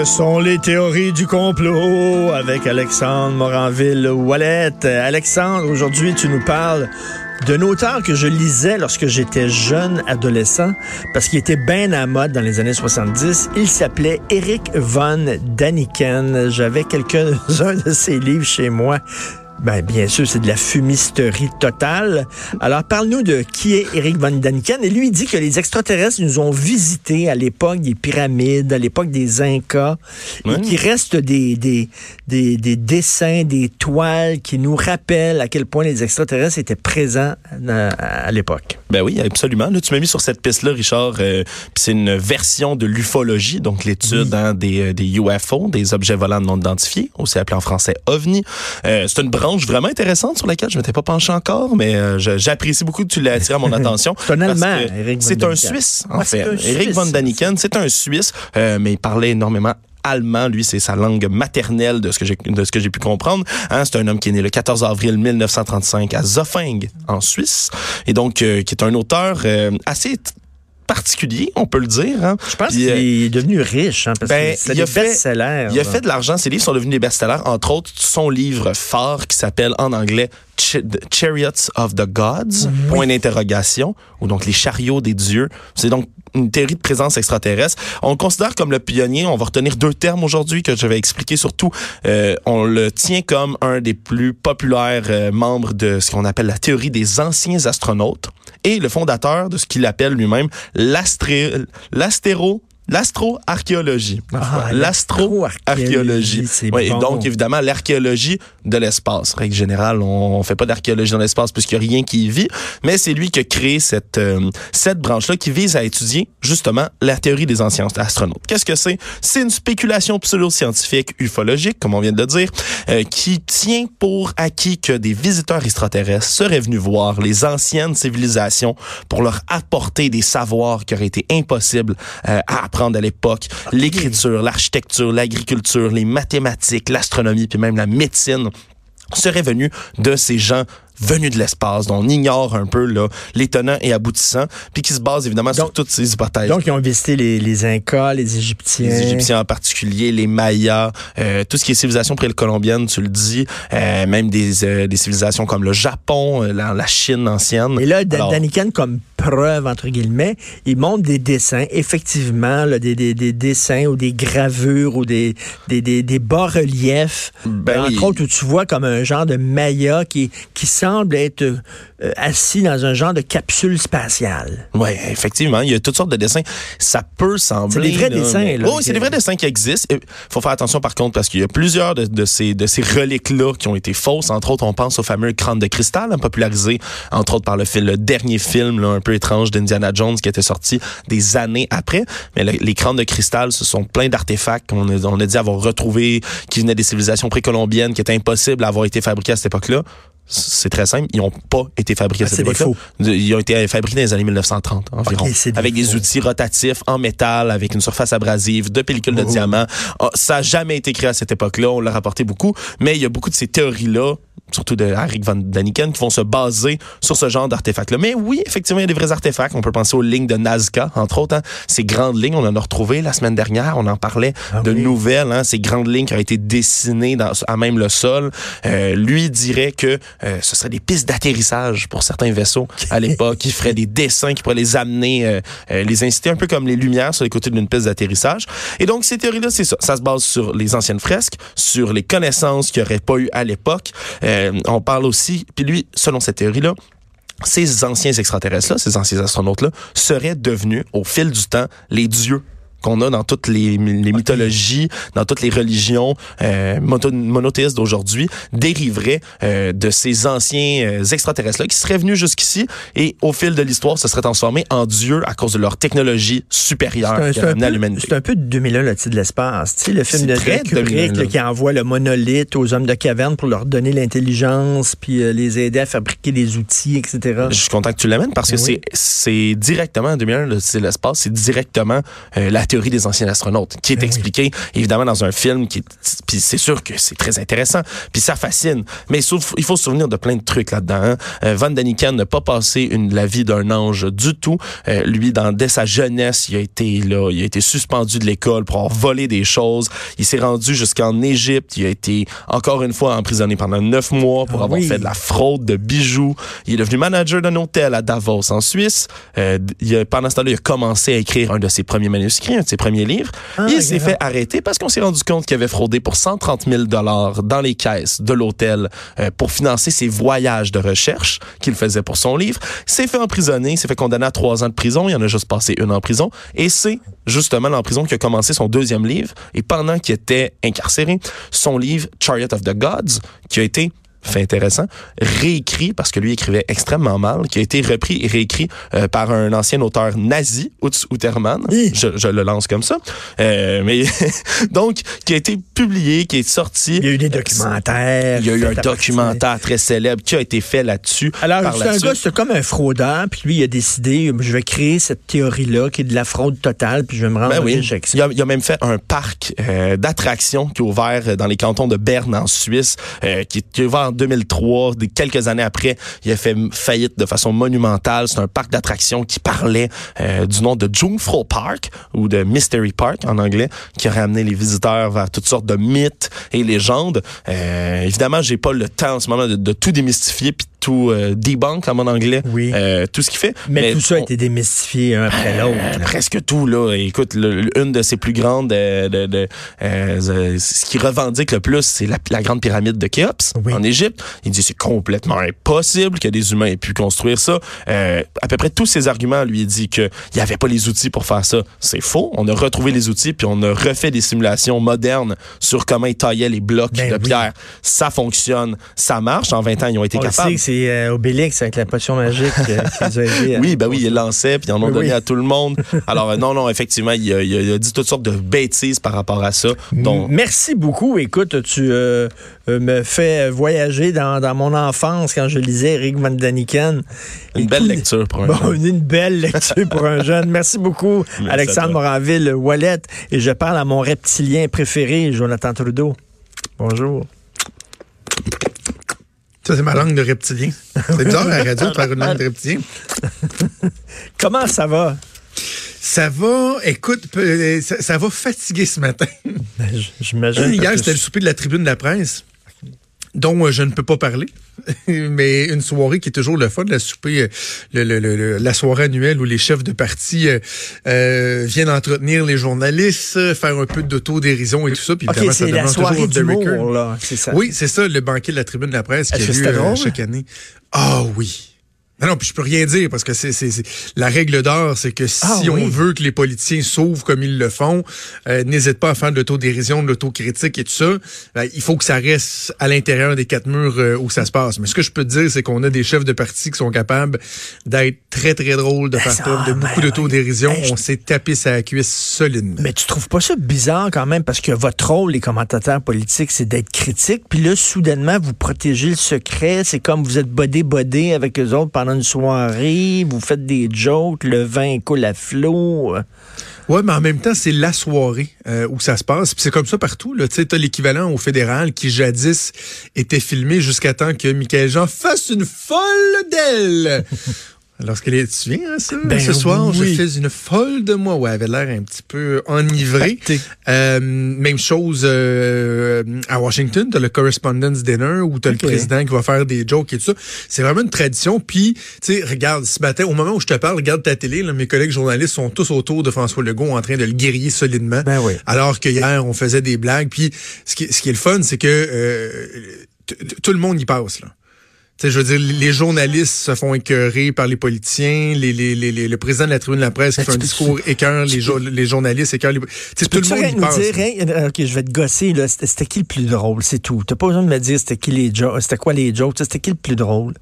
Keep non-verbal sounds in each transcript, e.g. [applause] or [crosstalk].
Ce sont les théories du complot avec Alexandre Moranville-Wallet. Alexandre, aujourd'hui, tu nous parles d'un auteur que je lisais lorsque j'étais jeune adolescent parce qu'il était bien à mode dans les années 70. Il s'appelait Eric von Daniken. J'avais quelques-uns de ses livres chez moi. Ben, bien sûr, c'est de la fumisterie totale. Alors, parle-nous de qui est Eric von Daniken. Et lui, il dit que les extraterrestres nous ont visités à l'époque des pyramides, à l'époque des Incas, et qu'il reste des, des, des, des, dessins, des toiles qui nous rappellent à quel point les extraterrestres étaient présents euh, à, l'époque. Ben oui, absolument. Là, tu m'as mis sur cette piste-là, Richard. Euh, c'est une version de l'ufologie, donc l'étude hein, des, euh, des UFO, des objets volants non identifiés, aussi appelé en français OVNI. Euh, c'est une branche vraiment intéressante sur laquelle je m'étais pas penché encore, mais euh, j'apprécie beaucoup que tu l'aies attiré à mon [laughs] attention. c'est un Allemand, C'est un Suisse, en fait. Eric von Daniken, c'est un Suisse, euh, mais il parlait énormément allemand. Lui, c'est sa langue maternelle de ce que j'ai de ce que j'ai pu comprendre. Hein, c'est un homme qui est né le 14 avril 1935 à Zoffing en Suisse et donc euh, qui est un auteur assez particulier, on peut le dire. Hein. Je pense qu'il est devenu riche, hein, parce ben, que c'est des best-sellers. Il a fait de l'argent. Ses livres sont devenus des best-sellers. Entre autres, son livre phare qui s'appelle en anglais Chariots of the Gods, point d'interrogation, ou donc les chariots des dieux. C'est donc une théorie de présence extraterrestre. On le considère comme le pionnier. On va retenir deux termes aujourd'hui que je vais expliquer. Surtout, euh, on le tient comme un des plus populaires euh, membres de ce qu'on appelle la théorie des anciens astronautes et le fondateur de ce qu'il appelle lui-même l'astéro L'astro-archéologie. Ah, L'astro-archéologie. Oui, et donc, évidemment, l'archéologie de l'espace. Règle générale, on, fait pas d'archéologie dans l'espace puisqu'il n'y a rien qui y vit, mais c'est lui qui a créé cette, euh, cette branche-là qui vise à étudier, justement, la théorie des anciens astronautes. Qu'est-ce que c'est? C'est une spéculation pseudo-scientifique ufologique, comme on vient de le dire, euh, qui tient pour acquis que des visiteurs extraterrestres seraient venus voir les anciennes civilisations pour leur apporter des savoirs qui auraient été impossibles euh, à apprendre à l'époque, l'écriture, l'architecture, l'agriculture, les mathématiques, l'astronomie, puis même la médecine seraient venus de ces gens venus de l'espace, dont on ignore un peu là, les tenants et aboutissants, puis qui se base évidemment sur toutes ces hypothèses. Donc, ils ont visité les, les Incas, les Égyptiens. Les Égyptiens en particulier, les Mayas, euh, tout ce qui est civilisation précolombienne, tu le dis, euh, même des, euh, des civilisations comme le Japon, la, la, Chine ancienne. Et là, Daniken, comme preuve, entre guillemets, il montre des dessins, effectivement, là, des, des, des, dessins ou des gravures ou des, des, des, des bas-reliefs, ben entre autres, où tu vois comme un genre de Maya qui, semble être euh, assis dans un genre de capsule spatiale. Oui, effectivement. Il y a toutes sortes de dessins. Ça peut sembler. C'est des vrais dessins, là. Oui, c'est des vrais dessins qui existent. Il faut faire attention, par contre, parce qu'il y a plusieurs de, ces, de ces reliques-là qui ont été fausses. Entre autres, on pense au fameux crâne de cristal, hein, popularisé, entre autres, par le, film, le dernier film, là, un peu étrange d'Indiana Jones, qui était sorti des années après. Mais les crânes de cristal, ce sont plein d'artefacts qu'on a, a dit avoir retrouvés, qui venaient des civilisations précolombiennes, qui étaient impossibles à avoir été fabriqués à cette époque-là c'est très simple, ils n'ont pas été fabriqués à ah, cette époque Ils ont été fabriqués dans les années 1930 environ, avec des, outils rotatifs en métal, avec une surface abrasive, de pellicules de diamant. Ah, ça n'a jamais été créé à cette époque-là, on l'a rapporté beaucoup, mais il y a beaucoup de ces théories-là surtout de Eric Van Daniken, qui vont se baser sur ce genre d'artefacts-là. Mais oui, effectivement, il y a des vrais artefacts. On peut penser aux lignes de Nazca, entre autres. Hein. Ces grandes lignes, on en a retrouvé la semaine dernière. On en parlait ah de nouvelles. Hein. Ces grandes lignes qui ont été dessinées dans, à même le sol. Euh, lui dirait que euh, ce serait des pistes d'atterrissage pour certains vaisseaux à [laughs] l'époque, qui feraient des dessins qui pourraient les amener, euh, euh, les inciter un peu comme les lumières sur les côtés d'une piste d'atterrissage. Et donc, ces théories-là, c'est ça. Ça se base sur les anciennes fresques, sur les connaissances qu'il n'y aurait pas eu à l'époque. Euh, on parle aussi, puis lui, selon cette théorie-là, ces anciens extraterrestres-là, ces anciens astronautes-là, seraient devenus, au fil du temps, les dieux qu'on a dans toutes les, les mythologies, dans toutes les religions euh, monothéistes d'aujourd'hui, dériverait euh, de ces anciens euh, extraterrestres-là qui seraient venus jusqu'ici et au fil de l'histoire se seraient transformés en dieux à cause de leur technologie supérieure C'est un peu de 2001, le titre de l'espace. Tu sais, le film de Kubrick qui envoie le monolithe aux hommes de caverne pour leur donner l'intelligence puis euh, les aider à fabriquer des outils, etc. Je suis content que tu l'amènes parce que ben c'est c'est directement 2001, le titre de l'espace, c'est directement la théorie des anciens astronautes, qui est Ben expliquée évidemment dans un film qui, puis c'est sûr que c'est très intéressant, puis ça fascine. Mais sauf, il faut se souvenir de plein de trucs là-dedans. Hein. Euh, Von Daniken n'a pas passé une, la vie d'un ange du tout. Euh, lui, dans, dès sa jeunesse, il a été là, il a été suspendu de l'école pour avoir volé des choses. Il s'est rendu jusqu'en Égypte. Il a été encore une fois emprisonné pendant neuf mois pour Ah avoir oui. fait de la fraude de bijoux. Il est devenu manager d'un hôtel à Davos en Suisse. Euh, il a- pendant ce temps-là, il a commencé à écrire un de ses premiers manuscrits, un de ses premiers livres. Ah, il s'est fait arrêter parce qu'on s'est rendu compte qu'il avait fraudé pour 130 000 dollars dans les caisses de l'hôtel euh, pour financer ses voyages de recherche qu'il faisait pour son livre. Il s'est fait emprisonner, il s'est fait condamner à trois ans de prison. Il en a juste passé une en prison. Et c'est justement en prison qu'il a commencé son deuxième livre. Et pendant qu'il était incarcéré, son livre Chariot of the Gods, qui a été fait intéressant, réécrit, parce que lui écrivait extrêmement mal, qui a été repris et réécrit euh, par un ancien auteur nazi, Utz Utermann. Hi. Je, je le lance comme ça. Euh, mais [laughs] donc, qui a été publié, qui est sorti. Il y a eu des documentaires. Il y a eu un documentaire très célèbre qui a été fait là-dessus. Alors, c'est un gars, c'est comme un fraudeur, puis lui, il a décidé, je vais créer cette théorie-là, qui est de la fraude totale, puis je vais me rendre Ben oui. Il a, il a même fait un parc euh, d'attractions qui est ouvert dans les cantons de Berne en Suisse, euh, qui est ouvert en 2003. Des, quelques années après, il a fait faillite de façon monumentale. C'est un parc d'attractions qui parlait euh, du nom de Jungfrau Park ou de Mystery Park en anglais, qui aurait amené les visiteurs vers toutes sortes de mythes et légendes. Euh, évidemment, j'ai pas le temps en ce moment de, tout démystifier tout euh, debunk en mon anglais, Oui. euh, tout ce qu'il fait. Mais, tout ça a été démystifié un après l'autre. euh, là. presque tout là. Écoute, le- une de ses plus grandes, euh, de, de, euh, ce qui revendique le plus, c'est la, la grande pyramide de Khéops Oui. en Égypte. Il dit c'est complètement impossible que des humains aient pu construire ça. Euh, à peu près tous ses arguments lui dit que il y avait pas les outils pour faire ça. C'est faux. On a retrouvé les outils puis on a refait des simulations modernes sur comment ils taillaient les blocs Ben de oui. pierre. Ça fonctionne, ça marche. En 20 ans, ils ont été On le capables. sait c'est euh, Obélix avec la potion magique euh, qui les a aidés. à- Oui, ben oui, il lançait, puis ils en ont Oui, donné oui. à tout le monde. Alors, euh, non, non, effectivement, il a, il dit toutes sortes de bêtises par rapport à ça. Donc, Merci beaucoup. Écoute, tu euh, me fais voyager dans, dans mon enfance quand je lisais Eric Van Daniken. une belle lecture pour un Bon, jeune. une belle lecture pour un jeune. Merci beaucoup, [laughs] Merci Alexandre. Moranville, Wallet. Et je parle à mon reptilien préféré, Jonathan Trudeau. Bonjour. Ça, c'est ma langue de reptilien. C'est bizarre à la radio de faire une langue de reptilien. [laughs] Comment ça va? Ça va, écoute, peu- ça, ça va fatiguer ce matin. Ben, J'imagine. Hier, c'était le souper de la tribune de la presse, dont euh, je ne peux pas parler. [laughs] Mais une soirée qui est toujours le fun, la souper, euh, le, le- le- le- la soirée annuelle où les chefs de parti euh, euh, viennent entretenir les journalistes, faire un peu d'autodérision et tout ça. Puis OK, évidemment, ça c'est la soirée là. Ça. Oui, c'est ça, le banquet de la tribune de la presse qui a lieu euh, chaque année. Ah oui. Non, non, puis je peux rien dire parce que c'est, la règle d'or, c'est que si Ah oui. on veut que les politiciens s'ouvrent comme ils le font, euh, n'hésite pas à faire de l'autodérision, de l'autocritique et tout ça. Ben, il faut que ça reste à l'intérieur des quatre murs euh, où ça se passe. Mais ce que je peux te dire, c'est qu'on a des chefs de parti qui sont capables d'être très, très drôles, de Ben, faire ça, de ben, beaucoup d'autodérision. ben, je- On s'est tapé sa cuisse solidement. Mais tu trouves pas ça bizarre quand même? Parce que votre rôle, les commentateurs politiques, c'est d'être critique. Puis là, soudainement, vous protégez le secret. C'est comme vous êtes bodé-bodé avec eux autres pendant une soirée. Vous faites des jokes. Le vin coule à flot. Ouais, mais en même temps, c'est la soirée euh, où ça se passe. Puis c'est comme ça partout. Tu sais, t'as l'équivalent au fédéral qui jadis était filmé jusqu'à temps que Michael Jean fasse une folle d'elle. [laughs] Lorsqu'elle est, tu te souviens, hein, ça? Ben Ce soir, oui. je fais une folle de moi. Ouais, elle avait l'air un petit peu enivrée. Euh, même chose euh, à Washington, t'as le Correspondence Dinner où t'as le président qui va faire des jokes et tout ça. C'est vraiment une tradition. Puis, tu sais, regarde, ce matin, au moment où je te parle, regarde ta télé, là, mes collègues journalistes sont tous autour de François Legault en train de le guerrier solidement. Ben oui. Alors que hier, on faisait des blagues. Puis, ce qui, ce qui est le fun, c'est que euh, tout le monde y passe, là. Je veux dire, les journalistes se font écœurer par les politiciens, les, les, les, les- le président de la tribune de la presse qui Ben, fait un peux- discours écœure les, jo- les journalistes, écœure les... Tu sais, tout le monde y dire, hein, euh, OK, je vais te gosser, c'était qui le plus drôle? C'est tout. T'as pas besoin de me dire c'était qui les jokes, c'était quoi les jokes, c'était qui le plus drôle?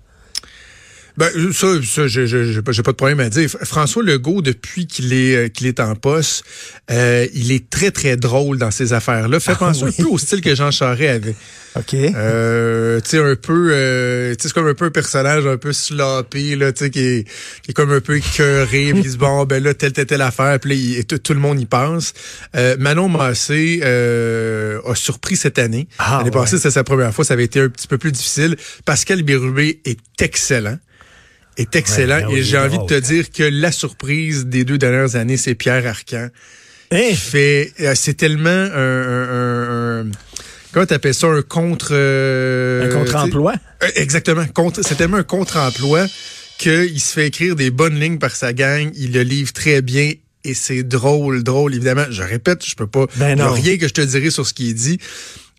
Ben, ça, ça j'ai pas, de problème à dire. François Legault, depuis qu'il est, euh, qu'il est en poste, euh, il est très, très drôle dans ces affaires-là. Fait Ah penser oui. un peu au style que Jean Charest avait. OK. Euh, tu sais, un peu, euh, tu sais, c'est comme un peu un personnage un peu sloppy, là, tu sais, qui est, qui est comme un peu écœuré, puis il se dit, bon, ben là, telle, telle, telle affaire, puis là, il- tout, tout le monde y pense. Euh, Manon Massé euh, a surpris cette année. Ah, L'année ouais. passée, c'était sa première fois, ça avait été un petit peu plus difficile. Pascal Bérubé est excellent. Est excellent. Ouais, ben et j'ai envie de te dire que la surprise des deux dernières années, c'est Pierre Arcan. Qui fait, euh, c'est tellement un, un, un, un- comment t'appelles ça, un contre, euh, Un contre-emploi? tu sais, euh, Exactement, contre, c'est tellement un contre-emploi qu'il se fait écrire des bonnes lignes par sa gang, il le livre très bien et c'est drôle, drôle, évidemment. Je répète, je peux pas, Ben il y a non. rien que je te dirai sur ce qui est dit.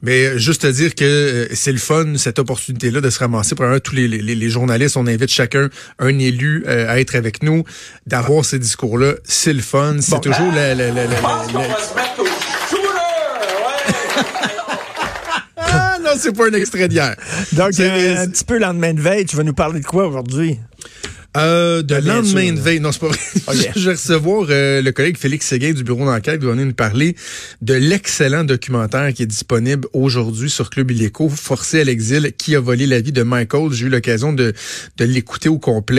Mais euh, juste te dire que euh, c'est le fun, cette opportunité-là de se ramasser. Premièrement, tous les, les, les journalistes, on invite chacun un élu euh, à être avec nous, d'avoir ces discours-là. C'est le fun. C'est Bon. toujours la, la, la, la-! Ah [laughs] non, c'est pas un extrait d'hier. Donc, euh, un petit peu lendemain de veille, tu vas nous parler de quoi aujourd'hui? Euh, de Ah, lendemain sûr, de veille. Non, c'est pas vrai. Ok. [laughs] Je vais recevoir euh, le collègue Félix Séguin du bureau d'enquête qui va venir nous parler de l'excellent documentaire qui est disponible aujourd'hui sur Club Illico, Forcé à l'exil, qui a volé la vie de Michael. J'ai eu l'occasion de, de l'écouter au complet.